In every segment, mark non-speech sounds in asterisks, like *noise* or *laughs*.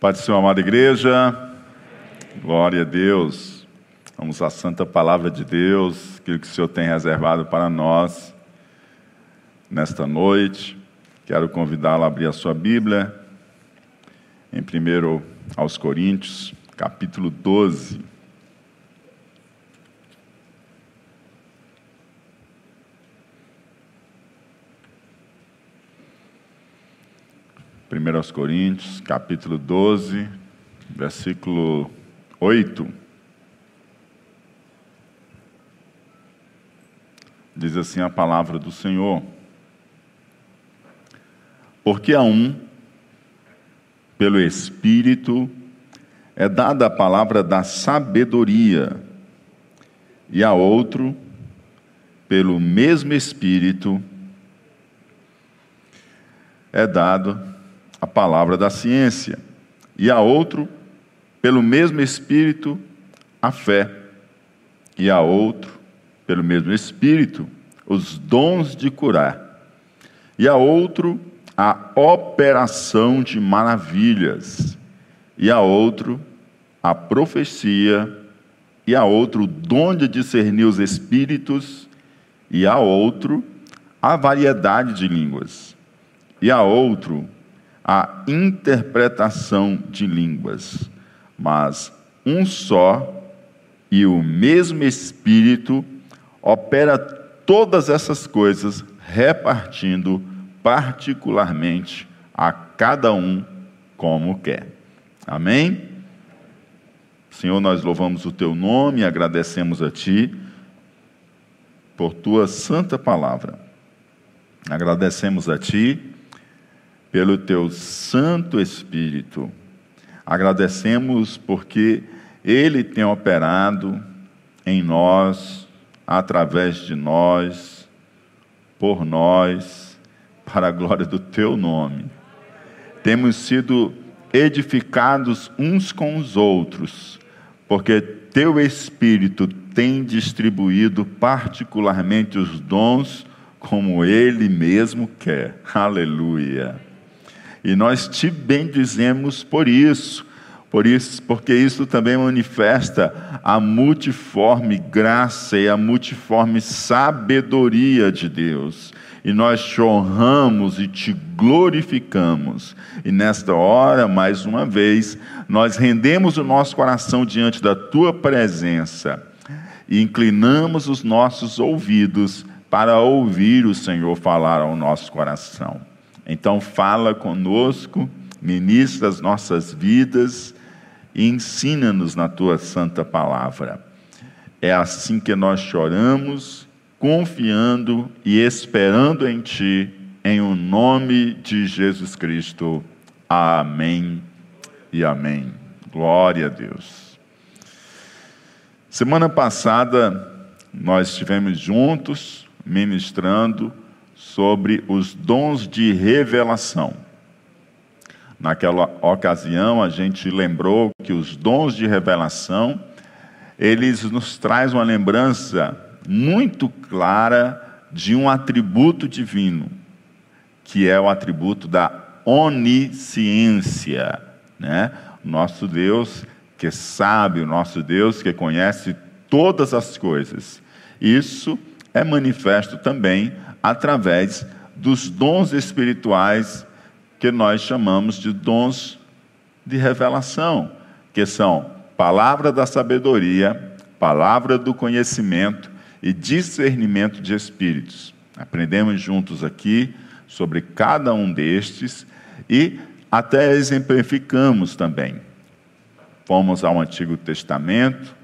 Pai do Senhor, amada igreja, glória a Deus. Vamos à santa palavra de Deus, aquilo que o Senhor tem reservado para nós nesta noite. Quero convidá-lo a abrir a sua Bíblia em 1 aos Coríntios, capítulo 12. 1 Coríntios, capítulo 12, versículo 8. Diz assim a palavra do Senhor: Porque a um, pelo Espírito, é dada a palavra da sabedoria, e a outro, pelo mesmo Espírito, é dado a palavra da ciência, e a outro, pelo mesmo Espírito, a fé, e a outro, pelo mesmo Espírito, os dons de curar, e a outro, a operação de maravilhas, e a outro, a profecia, e a outro, o dom de discernir os espíritos, e a outro, a variedade de línguas, e a outro, a interpretação de línguas, mas um só e o mesmo Espírito opera todas essas coisas, repartindo particularmente a cada um como quer. Amém? Senhor, nós louvamos o teu nome e agradecemos a ti por tua santa palavra. Agradecemos a ti pelo teu Santo Espírito. Agradecemos porque ele tem operado em nós, através de nós, por nós, para a glória do teu nome. Temos sido edificados uns com os outros, porque teu Espírito tem distribuído particularmente os dons como ele mesmo quer. Aleluia. E nós te bendizemos por isso, por isso, porque isso também manifesta a multiforme graça e a multiforme sabedoria de Deus. E nós te honramos e te glorificamos. E nesta hora, mais uma vez, nós rendemos o nosso coração diante da tua presença e inclinamos os nossos ouvidos para ouvir o Senhor falar ao nosso coração. Então, fala conosco, ministra as nossas vidas e ensina-nos na tua santa palavra. É assim que nós choramos, confiando e esperando em ti, em o nome de Jesus Cristo. Amém e amém. Glória a Deus. Semana passada nós estivemos juntos ministrando sobre os dons de revelação. Naquela ocasião, a gente lembrou que os dons de revelação, eles nos traz uma lembrança muito clara de um atributo divino, que é o atributo da onisciência, né? Nosso Deus que sabe, o nosso Deus que conhece todas as coisas. Isso é manifesto também através dos dons espirituais que nós chamamos de dons de revelação, que são palavra da sabedoria, palavra do conhecimento e discernimento de espíritos. Aprendemos juntos aqui sobre cada um destes e até exemplificamos também. Fomos ao Antigo Testamento,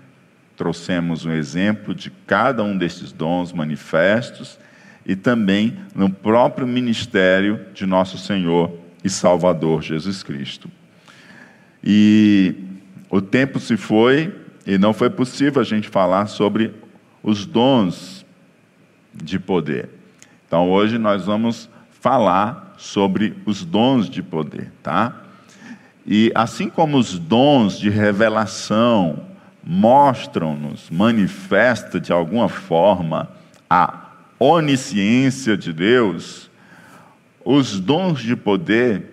trouxemos um exemplo de cada um destes dons manifestos e também no próprio ministério de nosso Senhor e Salvador Jesus Cristo. E o tempo se foi e não foi possível a gente falar sobre os dons de poder. Então hoje nós vamos falar sobre os dons de poder, tá? E assim como os dons de revelação mostram-nos, manifesta de alguma forma a onisciência de Deus, os dons de poder,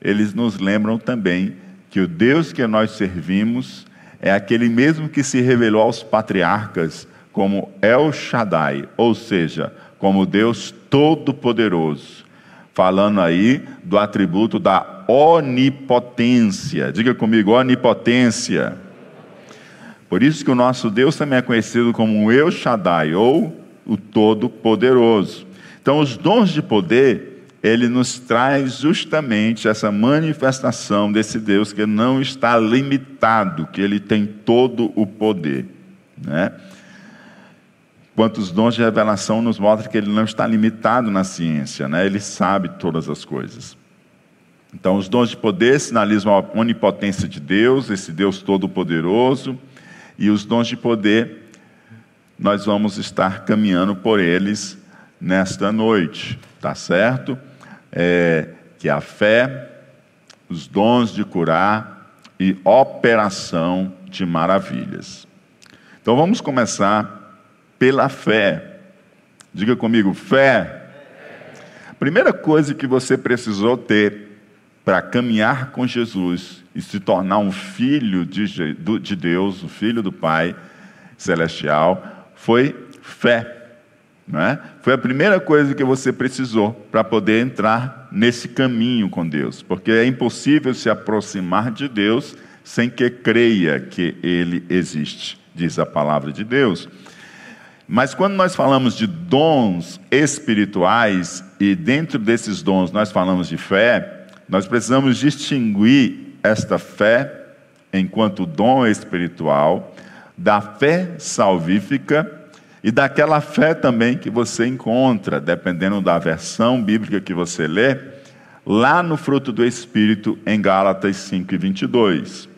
eles nos lembram também que o Deus que nós servimos é aquele mesmo que se revelou aos patriarcas como El Shaddai, ou seja, como Deus Todo-Poderoso, falando aí do atributo da onipotência. Diga comigo, onipotência. Por isso que o nosso Deus também é conhecido como El Shaddai, ou o Todo-Poderoso. Então, os dons de poder, ele nos traz justamente essa manifestação desse Deus que não está limitado, que ele tem todo o poder, né? Quantos dons de revelação nos mostram que ele não está limitado na ciência, né? ele sabe todas as coisas. Então, os dons de poder sinalizam a onipotência de Deus, esse Deus todo-poderoso, e os dons de poder, nós vamos estar caminhando por eles nesta noite, tá certo? É, que a fé, os dons de curar e operação de maravilhas. Então, vamos começar pela fé. Diga comigo, fé. Primeira coisa que você precisou ter para caminhar com Jesus e se tornar um filho de, de Deus, um filho do Pai celestial, foi fé. É? Foi a primeira coisa que você precisou para poder entrar nesse caminho com Deus, porque é impossível se aproximar de Deus sem que creia que Ele existe, diz a palavra de Deus. Mas quando nós falamos de dons espirituais, e dentro desses dons nós falamos de fé, nós precisamos distinguir esta fé, enquanto dom espiritual, da fé salvífica e daquela fé também que você encontra, dependendo da versão bíblica que você lê, lá no fruto do Espírito, em Gálatas 5 e 22.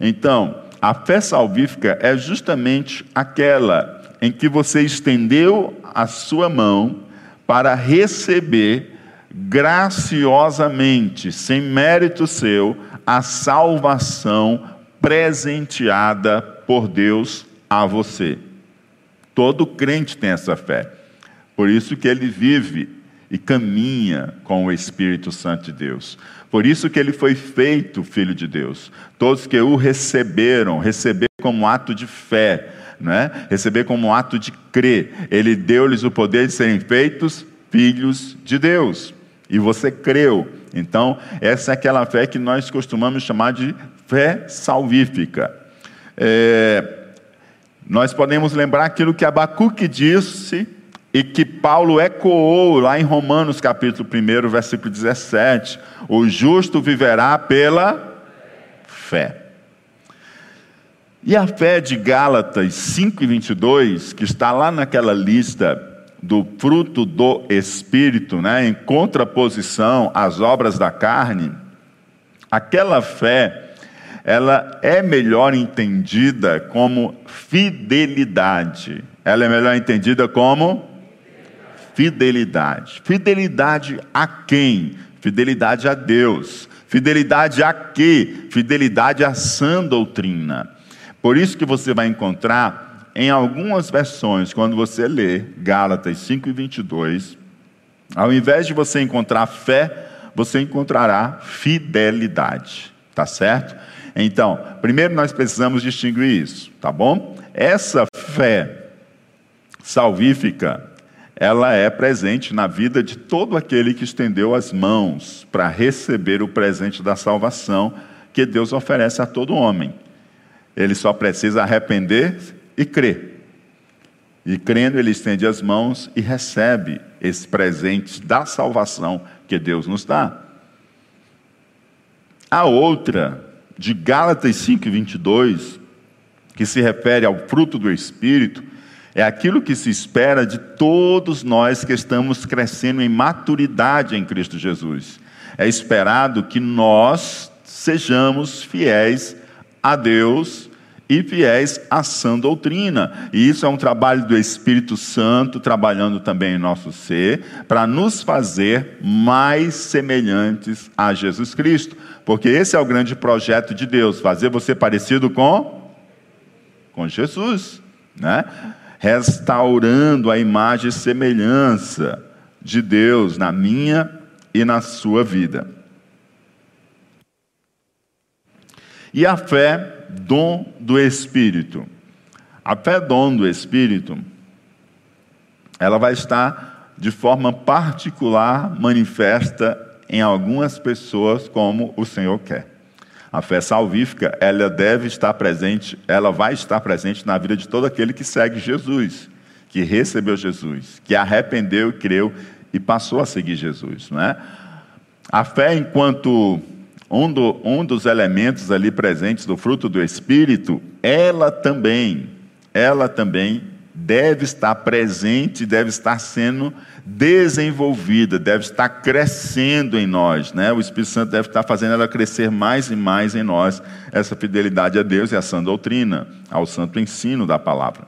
Então, a fé salvífica é justamente aquela em que você estendeu a sua mão para receber graciosamente, sem mérito seu, a salvação presenteada por Deus a você. Todo crente tem essa fé. Por isso que ele vive e caminha com o Espírito Santo de Deus. Por isso que ele foi feito filho de Deus. Todos que o receberam, receberam como ato de fé, né? receber como ato de crer. Ele deu-lhes o poder de serem feitos filhos de Deus. E você creu. Então, essa é aquela fé que nós costumamos chamar de fé salvífica. É, nós podemos lembrar aquilo que Abacuque disse e que Paulo ecoou lá em Romanos capítulo 1, versículo 17: O justo viverá pela fé. E a fé de Gálatas 5 e 22, que está lá naquela lista do fruto do Espírito, né, em contraposição às obras da carne, aquela fé, ela é melhor entendida como fidelidade. Ela é melhor entendida como fidelidade. Fidelidade a quem? Fidelidade a Deus. Fidelidade a quê? Fidelidade à sã doutrina. Por isso que você vai encontrar em algumas versões, quando você lê Gálatas 5 e 22, ao invés de você encontrar fé, você encontrará fidelidade, tá certo? Então, primeiro nós precisamos distinguir isso, tá bom? Essa fé salvífica, ela é presente na vida de todo aquele que estendeu as mãos para receber o presente da salvação que Deus oferece a todo homem. Ele só precisa arrepender e crer. E crendo, ele estende as mãos e recebe esse presente da salvação que Deus nos dá. A outra, de Gálatas 5, 22, que se refere ao fruto do Espírito, é aquilo que se espera de todos nós que estamos crescendo em maturidade em Cristo Jesus. É esperado que nós sejamos fiéis a Deus e fiéis à sã doutrina. E isso é um trabalho do Espírito Santo trabalhando também em nosso ser, para nos fazer mais semelhantes a Jesus Cristo. Porque esse é o grande projeto de Deus, fazer você parecido com com Jesus, né? Restaurando a imagem e semelhança de Deus na minha e na sua vida. E a fé, dom do Espírito. A fé, dom do Espírito, ela vai estar de forma particular manifesta em algumas pessoas como o Senhor quer. A fé salvífica, ela deve estar presente, ela vai estar presente na vida de todo aquele que segue Jesus, que recebeu Jesus, que arrependeu, creu e passou a seguir Jesus, não é? A fé, enquanto um, do, um dos elementos ali presentes do fruto do Espírito, ela também, ela também deve estar presente, deve estar sendo desenvolvida, deve estar crescendo em nós, né? O Espírito Santo deve estar fazendo ela crescer mais e mais em nós, essa fidelidade a Deus e a sã doutrina, ao santo ensino da palavra.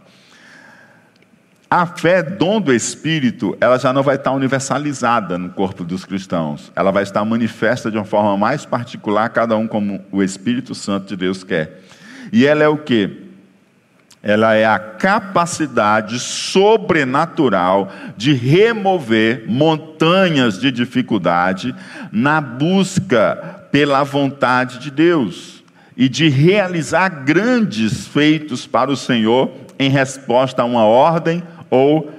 A fé, dom do Espírito, ela já não vai estar universalizada no corpo dos cristãos. Ela vai estar manifesta de uma forma mais particular, cada um como o Espírito Santo de Deus quer. E ela é o que? Ela é a capacidade sobrenatural de remover montanhas de dificuldade na busca pela vontade de Deus e de realizar grandes feitos para o Senhor em resposta a uma ordem ou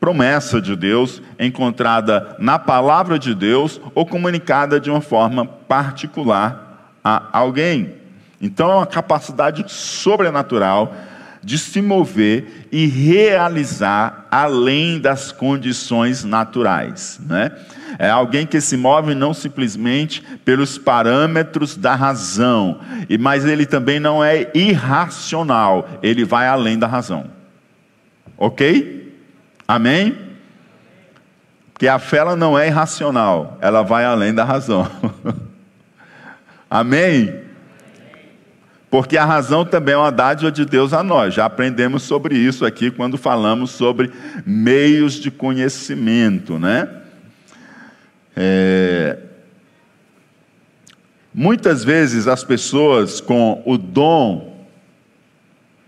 promessa de Deus encontrada na palavra de Deus ou comunicada de uma forma particular a alguém. Então é uma capacidade sobrenatural de se mover e realizar além das condições naturais, né? É alguém que se move não simplesmente pelos parâmetros da razão, mas ele também não é irracional, ele vai além da razão. Ok? Amém? Porque a fé ela não é irracional, ela vai além da razão. *laughs* Amém? Porque a razão também é uma dádiva de Deus a nós. Já aprendemos sobre isso aqui quando falamos sobre meios de conhecimento, né? É... Muitas vezes as pessoas com o dom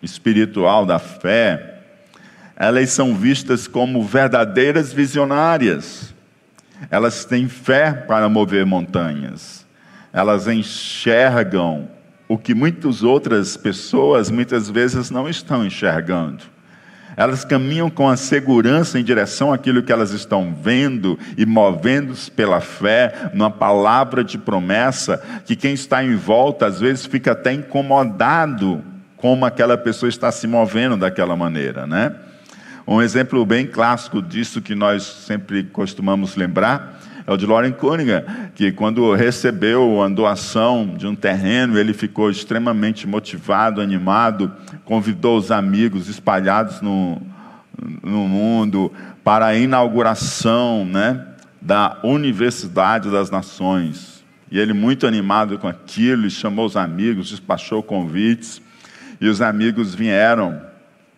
espiritual da fé, elas são vistas como verdadeiras visionárias. Elas têm fé para mover montanhas. Elas enxergam o que muitas outras pessoas muitas vezes não estão enxergando. Elas caminham com a segurança em direção àquilo que elas estão vendo e movendo-se pela fé, numa palavra de promessa, que quem está em volta às vezes fica até incomodado como aquela pessoa está se movendo daquela maneira, né? Um exemplo bem clássico disso que nós sempre costumamos lembrar é o de Loren Cunningham, que quando recebeu a doação de um terreno, ele ficou extremamente motivado, animado, convidou os amigos espalhados no, no mundo para a inauguração né, da Universidade das Nações. E ele, muito animado com aquilo, chamou os amigos, despachou convites, e os amigos vieram.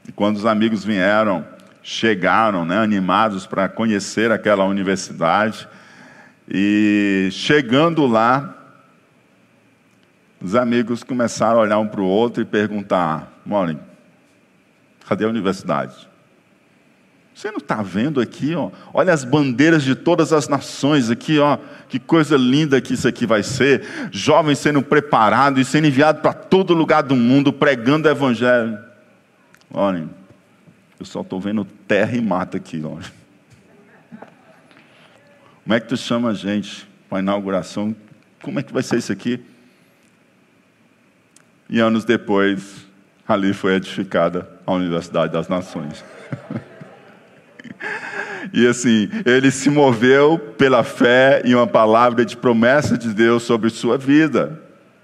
E quando os amigos vieram, chegaram né, animados para conhecer aquela universidade. E chegando lá, os amigos começaram a olhar um para o outro e perguntar: Molly, cadê a universidade? Você não está vendo aqui, ó? Olha as bandeiras de todas as nações aqui, ó. Que coisa linda que isso aqui vai ser. Jovens sendo preparados e sendo enviados para todo lugar do mundo, pregando o evangelho. Olhem, eu só estou vendo terra e mata aqui, olha. Como é que tu chama a gente para inauguração? Como é que vai ser isso aqui? E anos depois, ali foi edificada a Universidade das Nações. *laughs* e assim, ele se moveu pela fé em uma palavra de promessa de Deus sobre sua vida.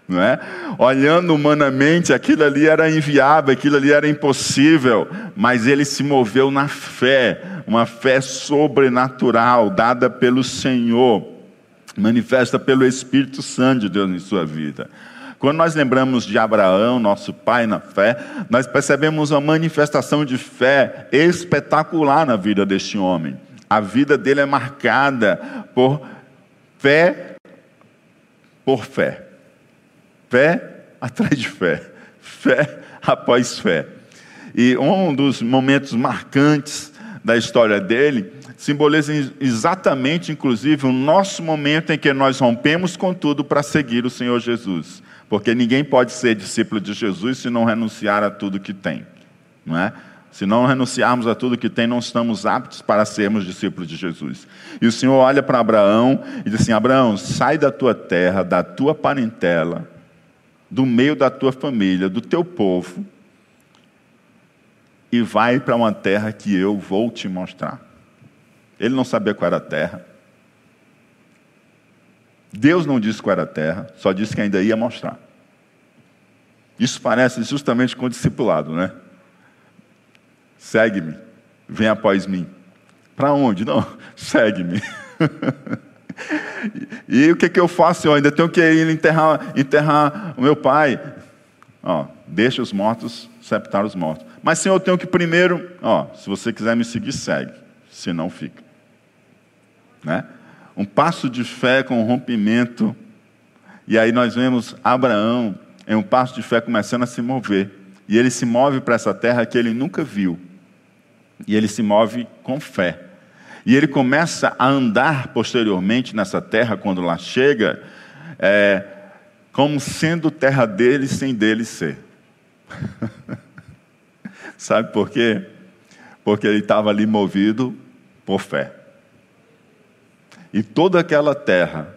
Não é? Olhando humanamente, aquilo ali era inviável, aquilo ali era impossível, mas ele se moveu na fé, uma fé sobrenatural dada pelo Senhor, manifesta pelo Espírito Santo de Deus em sua vida. Quando nós lembramos de Abraão, nosso pai na fé, nós percebemos uma manifestação de fé espetacular na vida deste homem. A vida dele é marcada por fé por fé. Fé atrás de fé, fé após fé. E um dos momentos marcantes da história dele simboliza exatamente, inclusive, o nosso momento em que nós rompemos com tudo para seguir o Senhor Jesus. Porque ninguém pode ser discípulo de Jesus se não renunciar a tudo que tem, não é? Se não renunciarmos a tudo que tem, não estamos aptos para sermos discípulos de Jesus. E o Senhor olha para Abraão e diz assim: Abraão, sai da tua terra, da tua parentela, do meio da tua família, do teu povo, e vai para uma terra que eu vou te mostrar. Ele não sabia qual era a terra. Deus não disse qual era a terra, só disse que ainda ia mostrar. Isso parece justamente com o discipulado, né? Segue-me, vem após mim. Para onde? Não, *laughs* segue-me. *laughs* e o que, que eu faço? Eu ainda tenho que ir enterrar, enterrar o meu pai. Ó, deixa os mortos sepultar os mortos. Mas, Senhor, eu tenho que primeiro, ó, se você quiser me seguir, segue. Se não, fica. Né? Um passo de fé com rompimento. E aí nós vemos Abraão em um passo de fé começando a se mover. E ele se move para essa terra que ele nunca viu. E ele se move com fé. E ele começa a andar posteriormente nessa terra, quando lá chega, é, como sendo terra dele sem dele ser. *laughs* Sabe por quê? Porque ele estava ali movido por fé. E toda aquela terra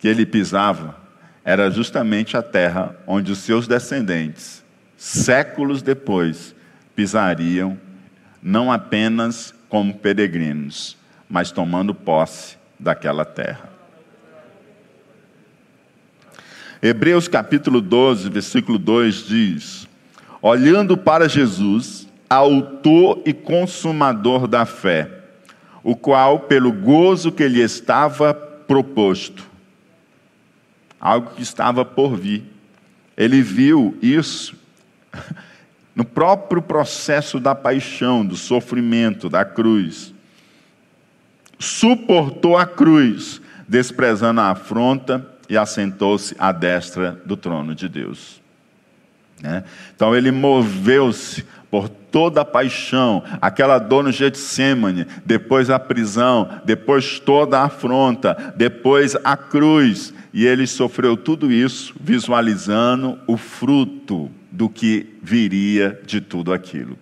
que ele pisava era justamente a terra onde os seus descendentes, séculos depois, pisariam, não apenas como peregrinos, mas tomando posse daquela terra. Hebreus capítulo 12, versículo 2 diz: olhando para Jesus, autor e consumador da fé, o qual, pelo gozo que lhe estava proposto, algo que estava por vir, ele viu isso no próprio processo da paixão, do sofrimento, da cruz. Suportou a cruz, desprezando a afronta, e assentou-se à destra do trono de Deus. Né? Então ele moveu-se por toda a paixão, aquela dor no Getsemane, depois a prisão, depois toda a afronta, depois a cruz, e ele sofreu tudo isso visualizando o fruto do que viria de tudo aquilo.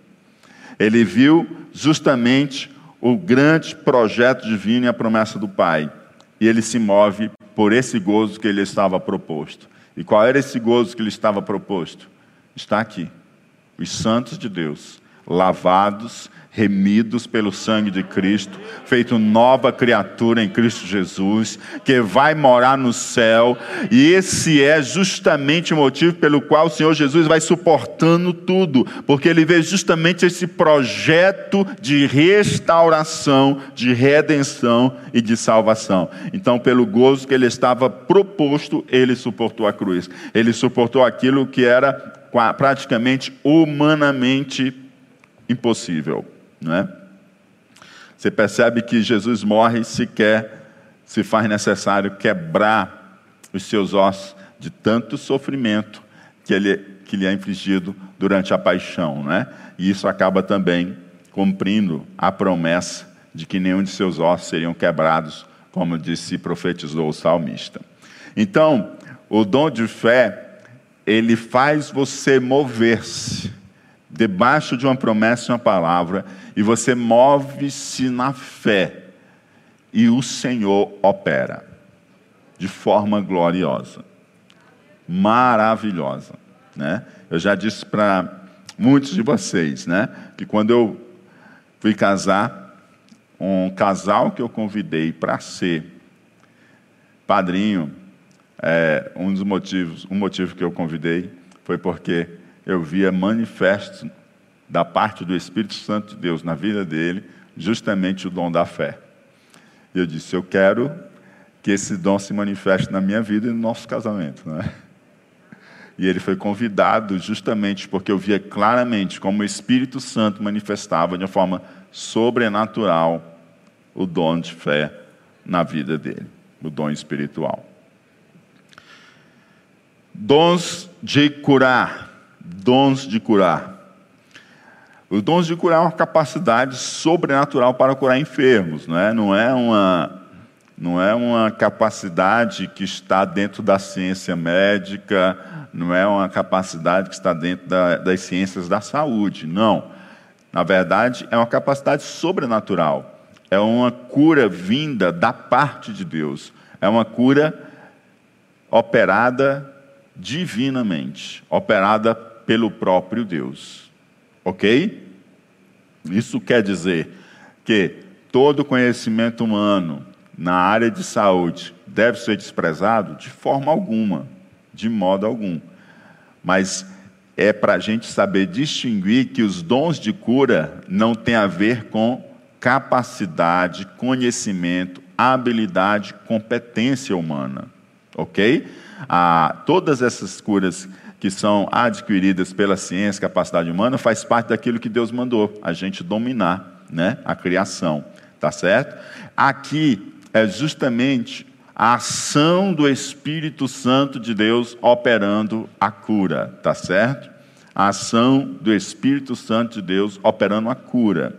Ele viu justamente o grande projeto divino e a promessa do Pai, e ele se move por esse gozo que ele estava proposto. E qual era esse gozo que lhe estava proposto? está aqui. Os santos de Deus, lavados, remidos pelo sangue de Cristo, feito nova criatura em Cristo Jesus, que vai morar no céu, e esse é justamente o motivo pelo qual o Senhor Jesus vai suportando tudo, porque ele vê justamente esse projeto de restauração, de redenção e de salvação. Então, pelo gozo que ele estava proposto, ele suportou a cruz. Ele suportou aquilo que era praticamente humanamente impossível. Não é? Você percebe que Jesus morre se quer, se faz necessário quebrar os seus ossos de tanto sofrimento que, ele, que lhe é infligido durante a paixão. Né? E isso acaba também cumprindo a promessa de que nenhum de seus ossos seriam quebrados, como disse e profetizou o salmista. Então, o dom de fé ele faz você mover-se debaixo de uma promessa e uma palavra, e você move-se na fé, e o Senhor opera de forma gloriosa, maravilhosa. Né? Eu já disse para muitos de vocês né, que quando eu fui casar, um casal que eu convidei para ser padrinho é, um dos motivos, um motivo que eu convidei foi porque eu via manifesto da parte do Espírito Santo de Deus na vida dele, justamente o dom da fé. E eu disse: Eu quero que esse dom se manifeste na minha vida e no nosso casamento. Não é? E ele foi convidado justamente porque eu via claramente como o Espírito Santo manifestava de uma forma sobrenatural o dom de fé na vida dele, o dom espiritual. Dons de curar. Dons de curar. Os dons de curar é uma capacidade sobrenatural para curar enfermos, não é? Não é uma, não é uma capacidade que está dentro da ciência médica, não é uma capacidade que está dentro da, das ciências da saúde, não. Na verdade, é uma capacidade sobrenatural, é uma cura vinda da parte de Deus, é uma cura operada divinamente, operada pelo próprio Deus. Ok? Isso quer dizer que todo conhecimento humano na área de saúde deve ser desprezado? De forma alguma, de modo algum. Mas é para a gente saber distinguir que os dons de cura não têm a ver com capacidade, conhecimento, habilidade, competência humana. Ok? Ah, todas essas curas que são adquiridas pela ciência, capacidade humana, faz parte daquilo que Deus mandou, a gente dominar né, a criação, tá certo? Aqui é justamente a ação do Espírito Santo de Deus operando a cura, tá certo? A ação do Espírito Santo de Deus operando a cura.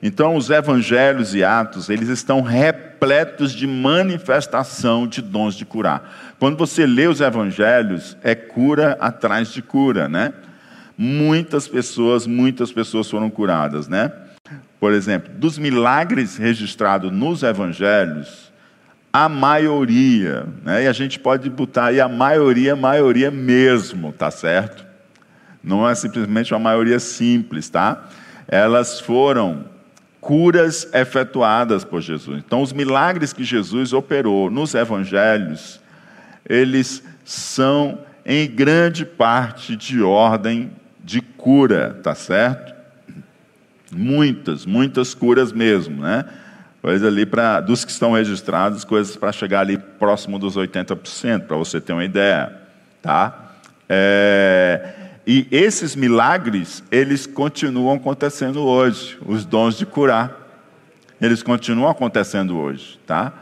Então, os evangelhos e atos, eles estão repletos de manifestação de dons de curar. Quando você lê os evangelhos, é cura atrás de cura, né? Muitas pessoas, muitas pessoas foram curadas, né? Por exemplo, dos milagres registrados nos evangelhos, a maioria, né? E a gente pode botar aí a maioria, maioria mesmo, tá certo? Não é simplesmente uma maioria simples, tá? Elas foram curas efetuadas por Jesus. Então, os milagres que Jesus operou nos evangelhos, eles são em grande parte de ordem de cura, tá certo? Muitas, muitas curas mesmo, né? Coisa ali para dos que estão registrados, coisas para chegar ali próximo dos 80%, para você ter uma ideia, tá? É, e esses milagres, eles continuam acontecendo hoje, os dons de curar. Eles continuam acontecendo hoje, tá?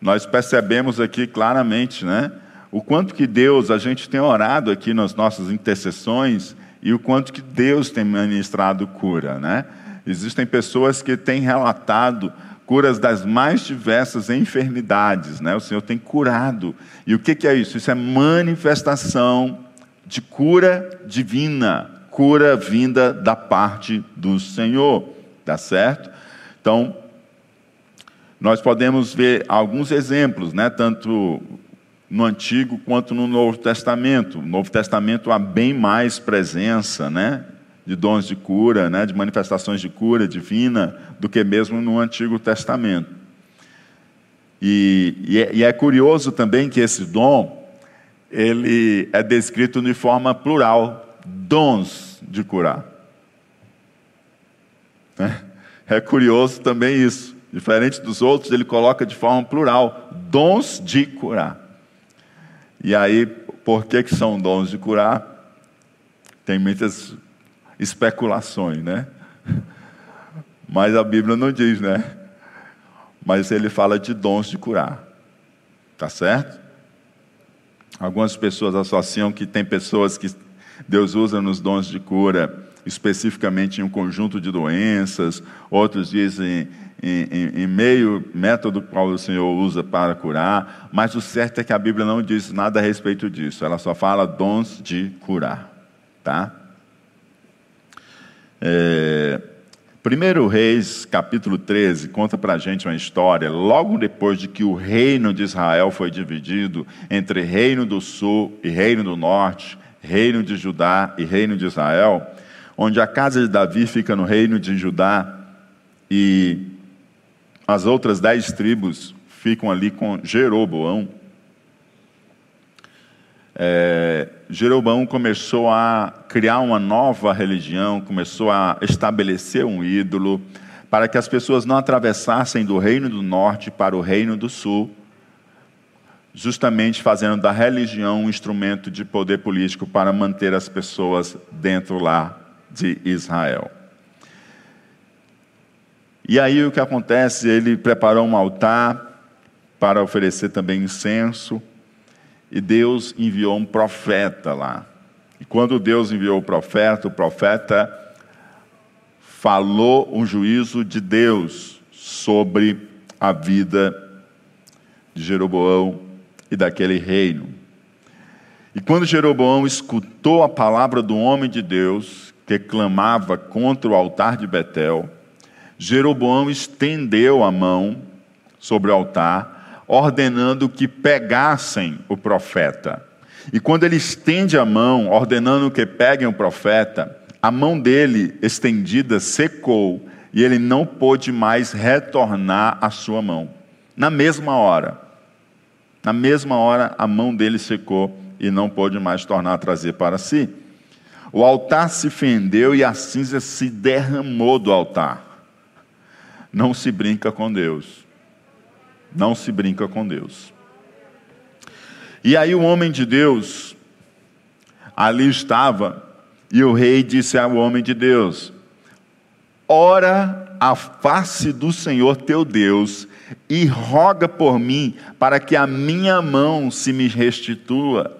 Nós percebemos aqui claramente, né? O quanto que Deus, a gente tem orado aqui nas nossas intercessões e o quanto que Deus tem ministrado cura, né? Existem pessoas que têm relatado curas das mais diversas enfermidades, né? O Senhor tem curado. E o que, é isso? Isso é manifestação de cura divina, cura vinda da parte do Senhor, tá certo? Então, nós podemos ver alguns exemplos, né, tanto no Antigo quanto no Novo Testamento. No Novo Testamento há bem mais presença, né, de dons de cura, né, de manifestações de cura divina, do que mesmo no Antigo Testamento. E, e, é, e é curioso também que esse dom ele é descrito de forma plural, dons de curar. É, é curioso também isso. Diferente dos outros, ele coloca de forma plural, dons de curar. E aí, por que, que são dons de curar? Tem muitas especulações, né? Mas a Bíblia não diz, né? Mas ele fala de dons de curar. Tá certo? Algumas pessoas associam que tem pessoas que Deus usa nos dons de cura especificamente em um conjunto de doenças, outros dizem em, em, meio método qual o Senhor usa para curar, mas o certo é que a Bíblia não diz nada a respeito disso, ela só fala dons de curar, tá? É, Primeiro Reis, capítulo 13, conta para a gente uma história, logo depois de que o reino de Israel foi dividido entre reino do sul e reino do norte, reino de Judá e reino de Israel, onde a casa de Davi fica no reino de Judá e as outras dez tribos ficam ali com Jeroboão. É, Jeroboão começou a criar uma nova religião, começou a estabelecer um ídolo, para que as pessoas não atravessassem do reino do norte para o reino do sul, justamente fazendo da religião um instrumento de poder político para manter as pessoas dentro lá de Israel. E aí o que acontece? Ele preparou um altar para oferecer também incenso e Deus enviou um profeta lá. E quando Deus enviou o profeta, o profeta falou um juízo de Deus sobre a vida de Jeroboão e daquele reino. E quando Jeroboão escutou a palavra do homem de Deus, que clamava contra o altar de Betel, Jeroboão estendeu a mão sobre o altar, ordenando que pegassem o profeta. E quando ele estende a mão, ordenando que peguem o profeta, a mão dele estendida secou e ele não pôde mais retornar a sua mão. Na mesma hora, na mesma hora, a mão dele secou e não pôde mais tornar a trazer para si. O altar se fendeu e a cinza se derramou do altar. Não se brinca com Deus. Não se brinca com Deus. E aí o homem de Deus ali estava, e o rei disse ao homem de Deus: Ora a face do Senhor teu Deus e roga por mim para que a minha mão se me restitua.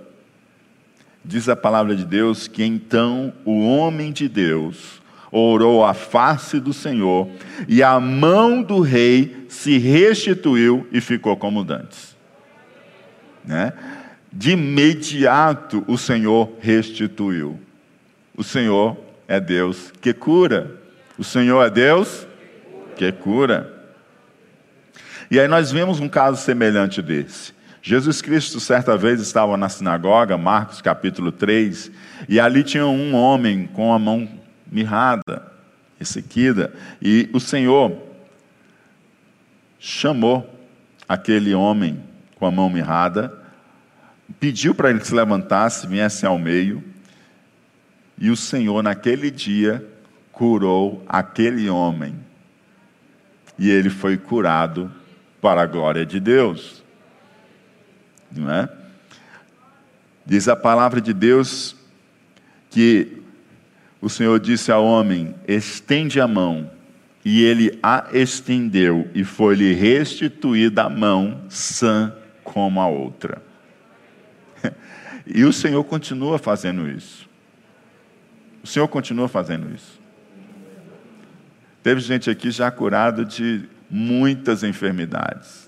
Diz a palavra de Deus que então o homem de Deus orou à face do Senhor e a mão do rei se restituiu e ficou como dantes. Né? De imediato o Senhor restituiu. O Senhor é Deus que cura. O Senhor é Deus que cura. E aí nós vemos um caso semelhante desse. Jesus Cristo, certa vez, estava na sinagoga, Marcos capítulo 3, e ali tinha um homem com a mão mirrada, ressequida, e o Senhor chamou aquele homem com a mão mirrada, pediu para ele que se levantasse, viesse ao meio, e o Senhor, naquele dia, curou aquele homem, e ele foi curado para a glória de Deus não é? Diz a palavra de Deus que o Senhor disse ao homem: estende a mão. E ele a estendeu, e foi-lhe restituída a mão sã como a outra. *laughs* E o Senhor continua fazendo isso. O Senhor continua fazendo isso. Teve gente aqui já curado de muitas enfermidades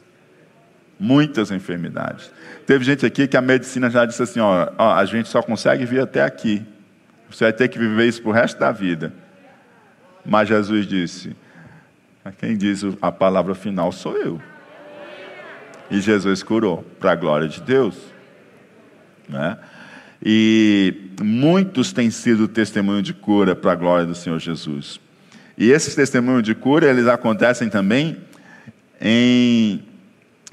muitas enfermidades. Teve gente aqui que a medicina já disse assim: ó, ó, a gente só consegue vir até aqui. Você vai ter que viver isso para o resto da vida. Mas Jesus disse: quem diz a palavra final sou eu. E Jesus curou, para a glória de Deus. Né? E muitos têm sido testemunho de cura para a glória do Senhor Jesus. E esses testemunhos de cura, eles acontecem também em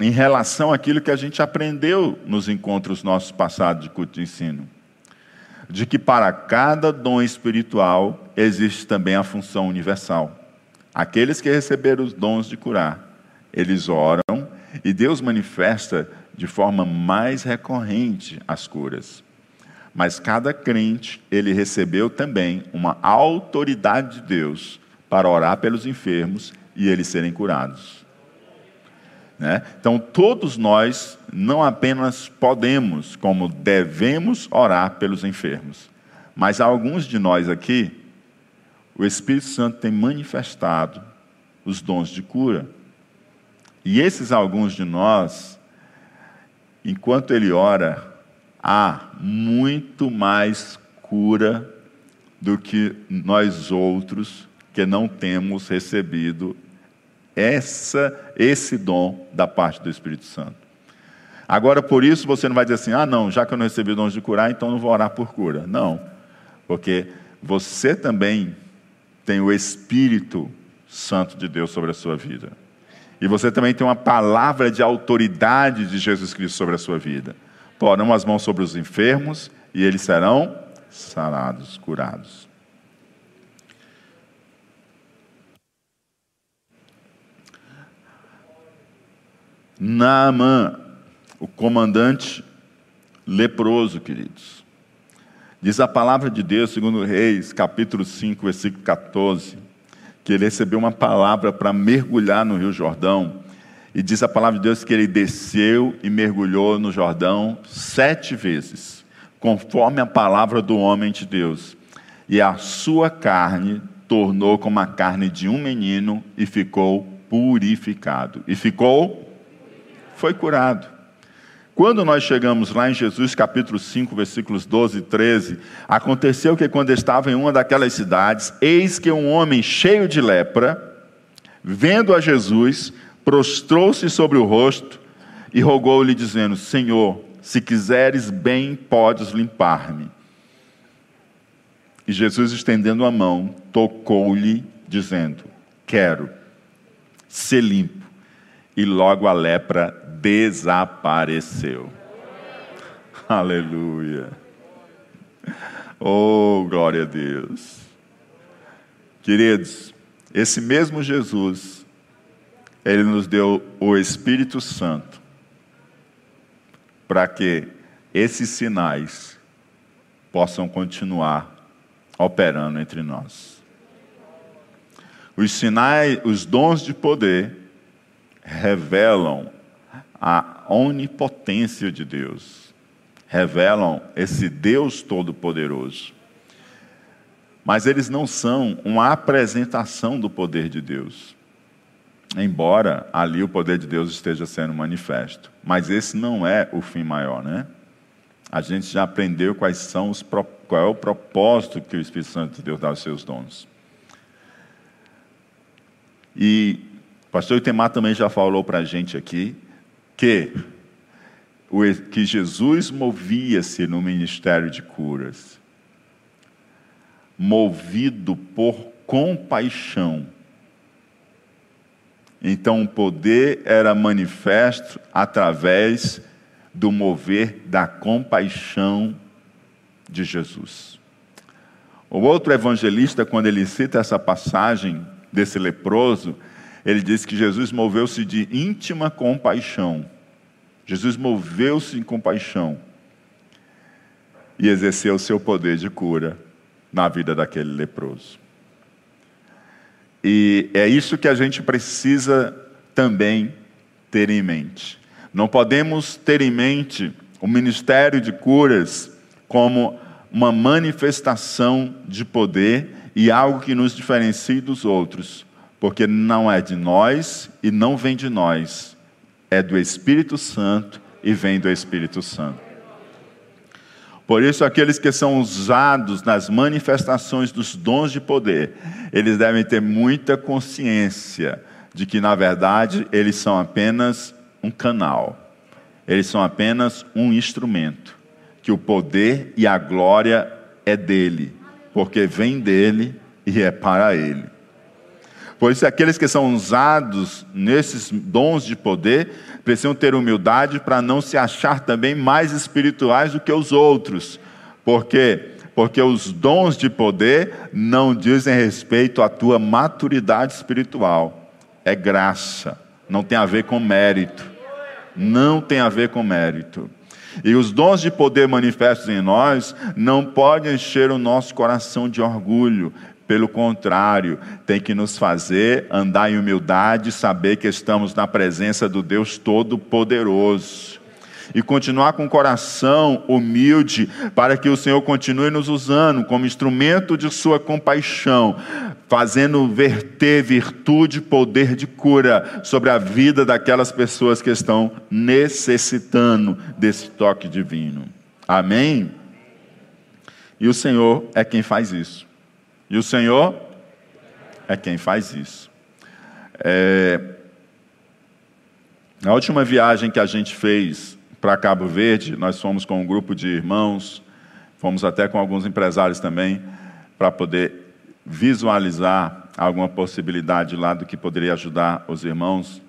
em relação àquilo que a gente aprendeu nos encontros nossos passados de culto de ensino. De que para cada dom espiritual existe também a função universal. Aqueles que receberam os dons de curar, eles oram e Deus manifesta de forma mais recorrente as curas. Mas cada crente, ele recebeu também uma autoridade de Deus para orar pelos enfermos e eles serem curados. Né? Então, todos nós não apenas podemos, como devemos orar pelos enfermos, mas alguns de nós aqui, o Espírito Santo tem manifestado os dons de cura. E esses alguns de nós, enquanto ele ora, há muito mais cura do que nós outros que não temos recebido essa, esse dom da parte do Espírito Santo. Agora, por isso, você não vai dizer assim: ah, não, já que eu não recebi dons de curar, então não vou orar por cura. Não, porque você também tem o Espírito Santo de Deus sobre a sua vida. E você também tem uma palavra de autoridade de Jesus Cristo sobre a sua vida. Porão as mãos sobre os enfermos e eles serão sarados, curados. Naamã, o comandante leproso, queridos. Diz a palavra de Deus, segundo Reis, capítulo 5, versículo 14, que ele recebeu uma palavra para mergulhar no Rio Jordão. E diz a palavra de Deus que ele desceu e mergulhou no Jordão sete vezes, conforme a palavra do homem de Deus. E a sua carne tornou como a carne de um menino e ficou purificado. E ficou, foi curado. Quando nós chegamos lá em Jesus capítulo 5, versículos 12 e 13, aconteceu que quando estava em uma daquelas cidades, eis que um homem cheio de lepra, vendo a Jesus, prostrou-se sobre o rosto e rogou-lhe, dizendo: Senhor, se quiseres bem, podes limpar-me. E Jesus, estendendo a mão, tocou-lhe, dizendo: Quero ser limpo. E logo a lepra desapareceu. Aleluia. Oh, glória a Deus. Queridos, esse mesmo Jesus, ele nos deu o Espírito Santo para que esses sinais possam continuar operando entre nós. Os sinais, os dons de poder revelam a onipotência de Deus, revelam esse Deus todo-poderoso. Mas eles não são uma apresentação do poder de Deus. Embora ali o poder de Deus esteja sendo manifesto. Mas esse não é o fim maior, né? A gente já aprendeu quais são os, qual é o propósito que o Espírito Santo de Deus dá aos seus dons. E o pastor Itemar também já falou para a gente aqui que, que Jesus movia-se no ministério de curas, movido por compaixão. Então o poder era manifesto através do mover da compaixão de Jesus. O outro evangelista, quando ele cita essa passagem desse leproso, ele diz que Jesus moveu-se de íntima compaixão. Jesus moveu-se em compaixão e exerceu o seu poder de cura na vida daquele leproso. E é isso que a gente precisa também ter em mente. Não podemos ter em mente o ministério de curas como uma manifestação de poder e algo que nos diferencie dos outros, porque não é de nós e não vem de nós, é do Espírito Santo e vem do Espírito Santo. Por isso, aqueles que são usados nas manifestações dos dons de poder, eles devem ter muita consciência de que, na verdade, eles são apenas um canal, eles são apenas um instrumento, que o poder e a glória é dele, porque vem dele e é para ele. Por isso, aqueles que são usados nesses dons de poder precisam ter humildade para não se achar também mais espirituais do que os outros. Por quê? Porque os dons de poder não dizem respeito à tua maturidade espiritual. É graça, não tem a ver com mérito. Não tem a ver com mérito. E os dons de poder manifestos em nós não podem encher o nosso coração de orgulho, pelo contrário, tem que nos fazer andar em humildade, saber que estamos na presença do Deus Todo-Poderoso. E continuar com o coração humilde, para que o Senhor continue nos usando como instrumento de Sua compaixão, fazendo verter virtude poder de cura sobre a vida daquelas pessoas que estão necessitando desse toque divino. Amém? E o Senhor é quem faz isso. E o Senhor é quem faz isso. É... Na última viagem que a gente fez para Cabo Verde, nós fomos com um grupo de irmãos, fomos até com alguns empresários também, para poder visualizar alguma possibilidade lá do que poderia ajudar os irmãos.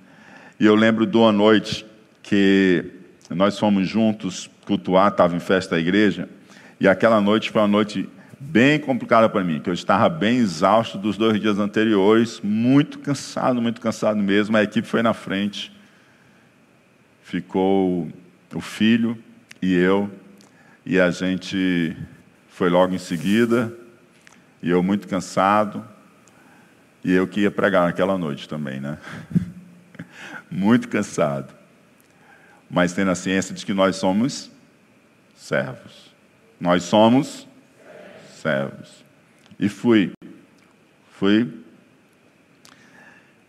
E eu lembro de uma noite que nós fomos juntos cultuar, estava em festa da igreja, e aquela noite foi uma noite bem complicada para mim, que eu estava bem exausto dos dois dias anteriores, muito cansado, muito cansado mesmo. A equipe foi na frente, ficou o filho e eu, e a gente foi logo em seguida, e eu muito cansado, e eu que ia pregar naquela noite também, né? *laughs* muito cansado, mas tendo a ciência de que nós somos servos. Nós somos servos. E fui Fui.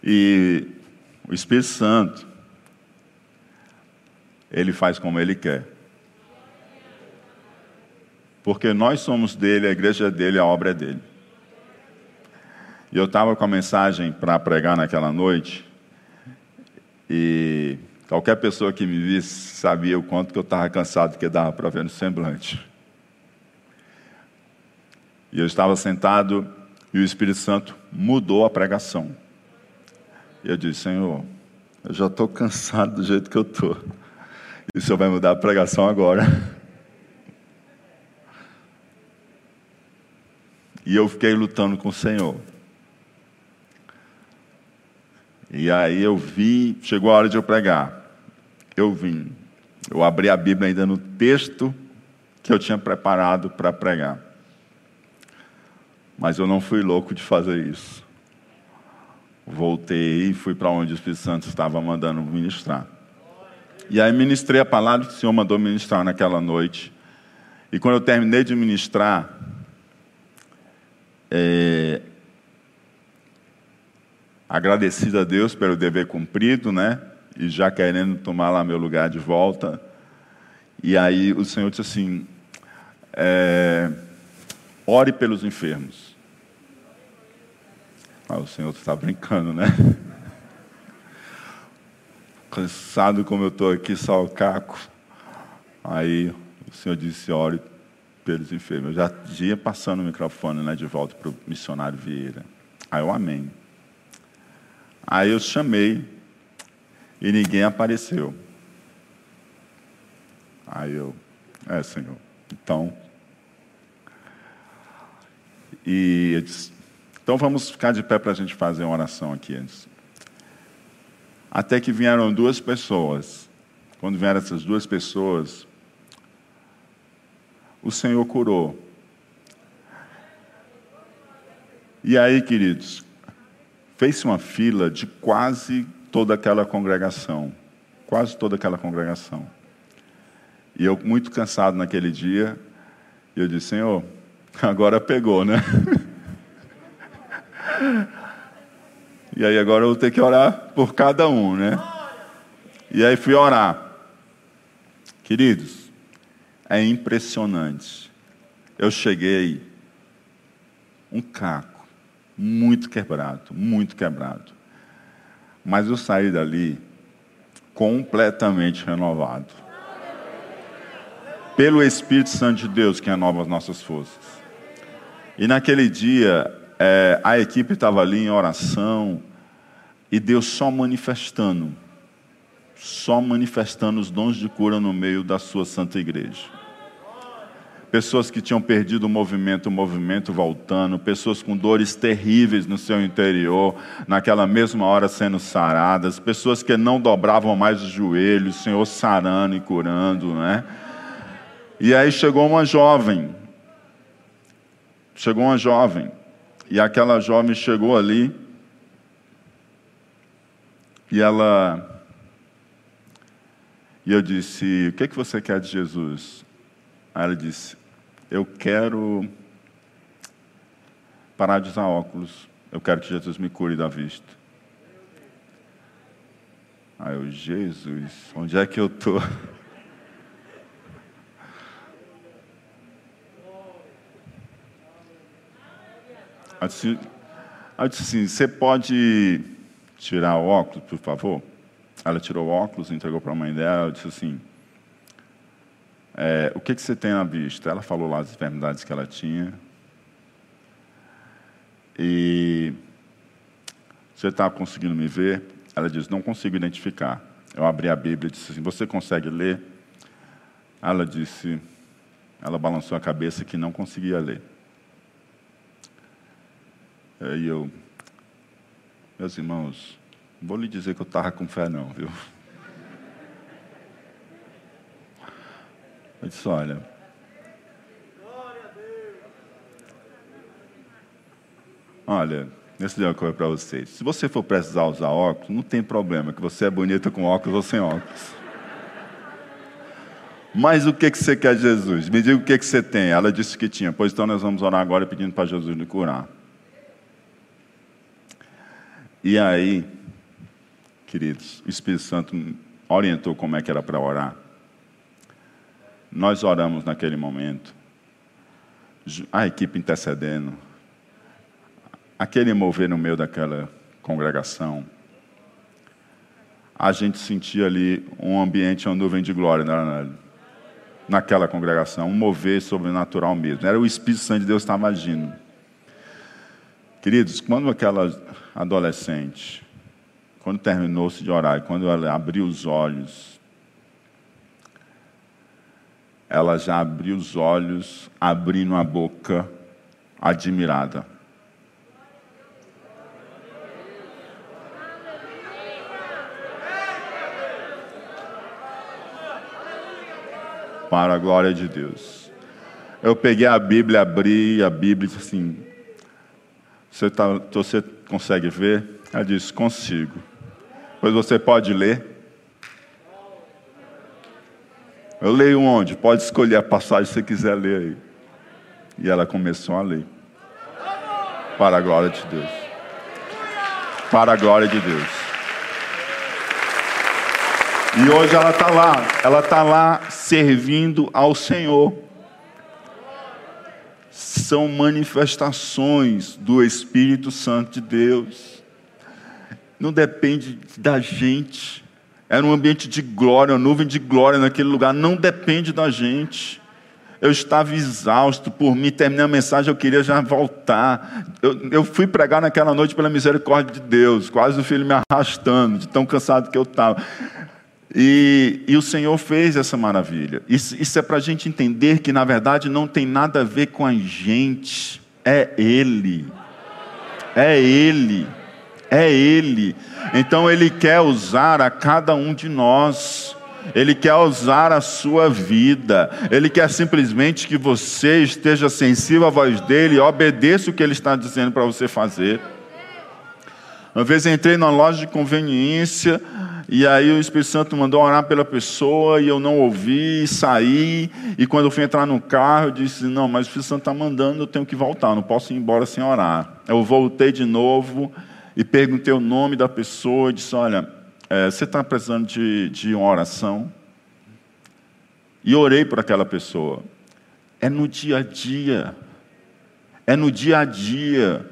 E o Espírito Santo, ele faz como ele quer. Porque nós somos dele, a igreja é dele, a obra é dele. E eu estava com a mensagem para pregar naquela noite, e qualquer pessoa que me visse sabia o quanto que eu estava cansado, que dava para ver no semblante. E eu estava sentado e o Espírito Santo mudou a pregação. E eu disse: Senhor, eu já estou cansado do jeito que eu estou. E o Senhor vai mudar a pregação agora. E eu fiquei lutando com o Senhor. E aí eu vi, chegou a hora de eu pregar. Eu vim. Eu abri a Bíblia ainda no texto que eu tinha preparado para pregar. Mas eu não fui louco de fazer isso. Voltei e fui para onde o Espírito Santo estava mandando ministrar. E aí ministrei a palavra que o Senhor mandou ministrar naquela noite. E quando eu terminei de ministrar, é, agradecido a Deus pelo dever cumprido, né? E já querendo tomar lá meu lugar de volta. E aí o Senhor disse assim: é, ore pelos enfermos. Ah, o Senhor está brincando, né? *laughs* Cansado como eu estou aqui, só o caco. Aí o Senhor disse: ore pelos enfermos. Eu já ia passando o microfone né, de volta para o missionário Vieira. Aí eu amém. Aí eu chamei e ninguém apareceu. Aí eu, é, Senhor, então. E eu disse, então vamos ficar de pé para a gente fazer uma oração aqui antes. Até que vieram duas pessoas. Quando vieram essas duas pessoas, o Senhor curou. E aí, queridos, fez uma fila de quase toda aquela congregação. Quase toda aquela congregação. E eu, muito cansado naquele dia, eu disse: Senhor, *laughs* agora pegou, né? e aí agora eu vou ter que orar por cada um, né? E aí fui orar. Queridos, é impressionante. Eu cheguei um caco muito quebrado, muito quebrado. Mas eu saí dali completamente renovado. Pelo Espírito Santo de Deus que renova as nossas forças. E naquele dia, é, a equipe estava ali em oração e Deus só manifestando, só manifestando os dons de cura no meio da sua santa igreja pessoas que tinham perdido o movimento, o movimento voltando, pessoas com dores terríveis no seu interior, naquela mesma hora sendo saradas, pessoas que não dobravam mais os joelhos, o Senhor sarando e curando, né? E aí chegou uma jovem, chegou uma jovem, e aquela jovem chegou ali, e ela, e eu disse, o que, é que você quer de Jesus? Aí ela disse, eu quero parar de usar óculos. Eu quero que Jesus me cure da vista. Aí eu, Jesus, onde é que eu estou? *laughs* Eu disse, eu disse assim, você pode tirar o óculos, por favor? Ela tirou o óculos, entregou para a mãe dela, ela disse assim, é, o que, que você tem na vista? Ela falou lá as enfermidades que ela tinha. E você está conseguindo me ver? Ela disse, não consigo identificar. Eu abri a Bíblia e disse assim, você consegue ler? Ela disse, ela balançou a cabeça que não conseguia ler. Aí eu, meus irmãos, não vou lhe dizer que eu estava com fé não, viu? Eu disse: olha. Olha, dizer uma coisa para vocês. Se você for precisar usar óculos, não tem problema, que você é bonita com óculos ou sem óculos. Mas o que, que você quer, Jesus? Me diga o que, que você tem. Ela disse que tinha. Pois então nós vamos orar agora pedindo para Jesus me curar. E aí, queridos, o Espírito Santo orientou como é que era para orar. Nós oramos naquele momento, a equipe intercedendo, aquele mover no meio daquela congregação. A gente sentia ali um ambiente, uma nuvem de glória, não era naquela congregação, um mover sobrenatural mesmo. Era o Espírito Santo de Deus estava agindo. Queridos, quando aquela adolescente, quando terminou-se de orar, quando ela abriu os olhos, ela já abriu os olhos, abrindo a boca, admirada. Para a glória de Deus. Eu peguei a Bíblia, abri a Bíblia e disse assim: você, tá, você consegue ver? Ela disse: Consigo. Pois você pode ler. Eu leio onde? Pode escolher a passagem que você quiser ler aí. E ela começou a ler. Para a glória de Deus. Para a glória de Deus. E hoje ela está lá. Ela está lá servindo ao Senhor são manifestações do Espírito Santo de Deus. Não depende da gente. Era um ambiente de glória, uma nuvem de glória naquele lugar. Não depende da gente. Eu estava exausto por mim, terminei a mensagem, eu queria já voltar. Eu, eu fui pregar naquela noite pela misericórdia de Deus, quase o filho me arrastando, de tão cansado que eu estava. E, e, o Senhor fez essa maravilha. Isso, isso é para a gente entender que, na verdade, não tem nada a ver com a gente, é Ele. É Ele. É Ele. Então, Ele quer usar a cada um de nós. Ele quer usar a sua vida. Ele quer simplesmente que você esteja sensível à voz dele e obedeça o que ele está dizendo para você fazer. Uma vez entrei numa loja de conveniência e aí o Espírito Santo mandou orar pela pessoa e eu não ouvi, saí. E quando eu fui entrar no carro, eu disse: Não, mas o Espírito Santo está mandando, eu tenho que voltar, não posso ir embora sem orar. Eu voltei de novo e perguntei o nome da pessoa e disse: Olha, é, você está precisando de, de uma oração? E orei por aquela pessoa. É no dia a dia. É no dia a dia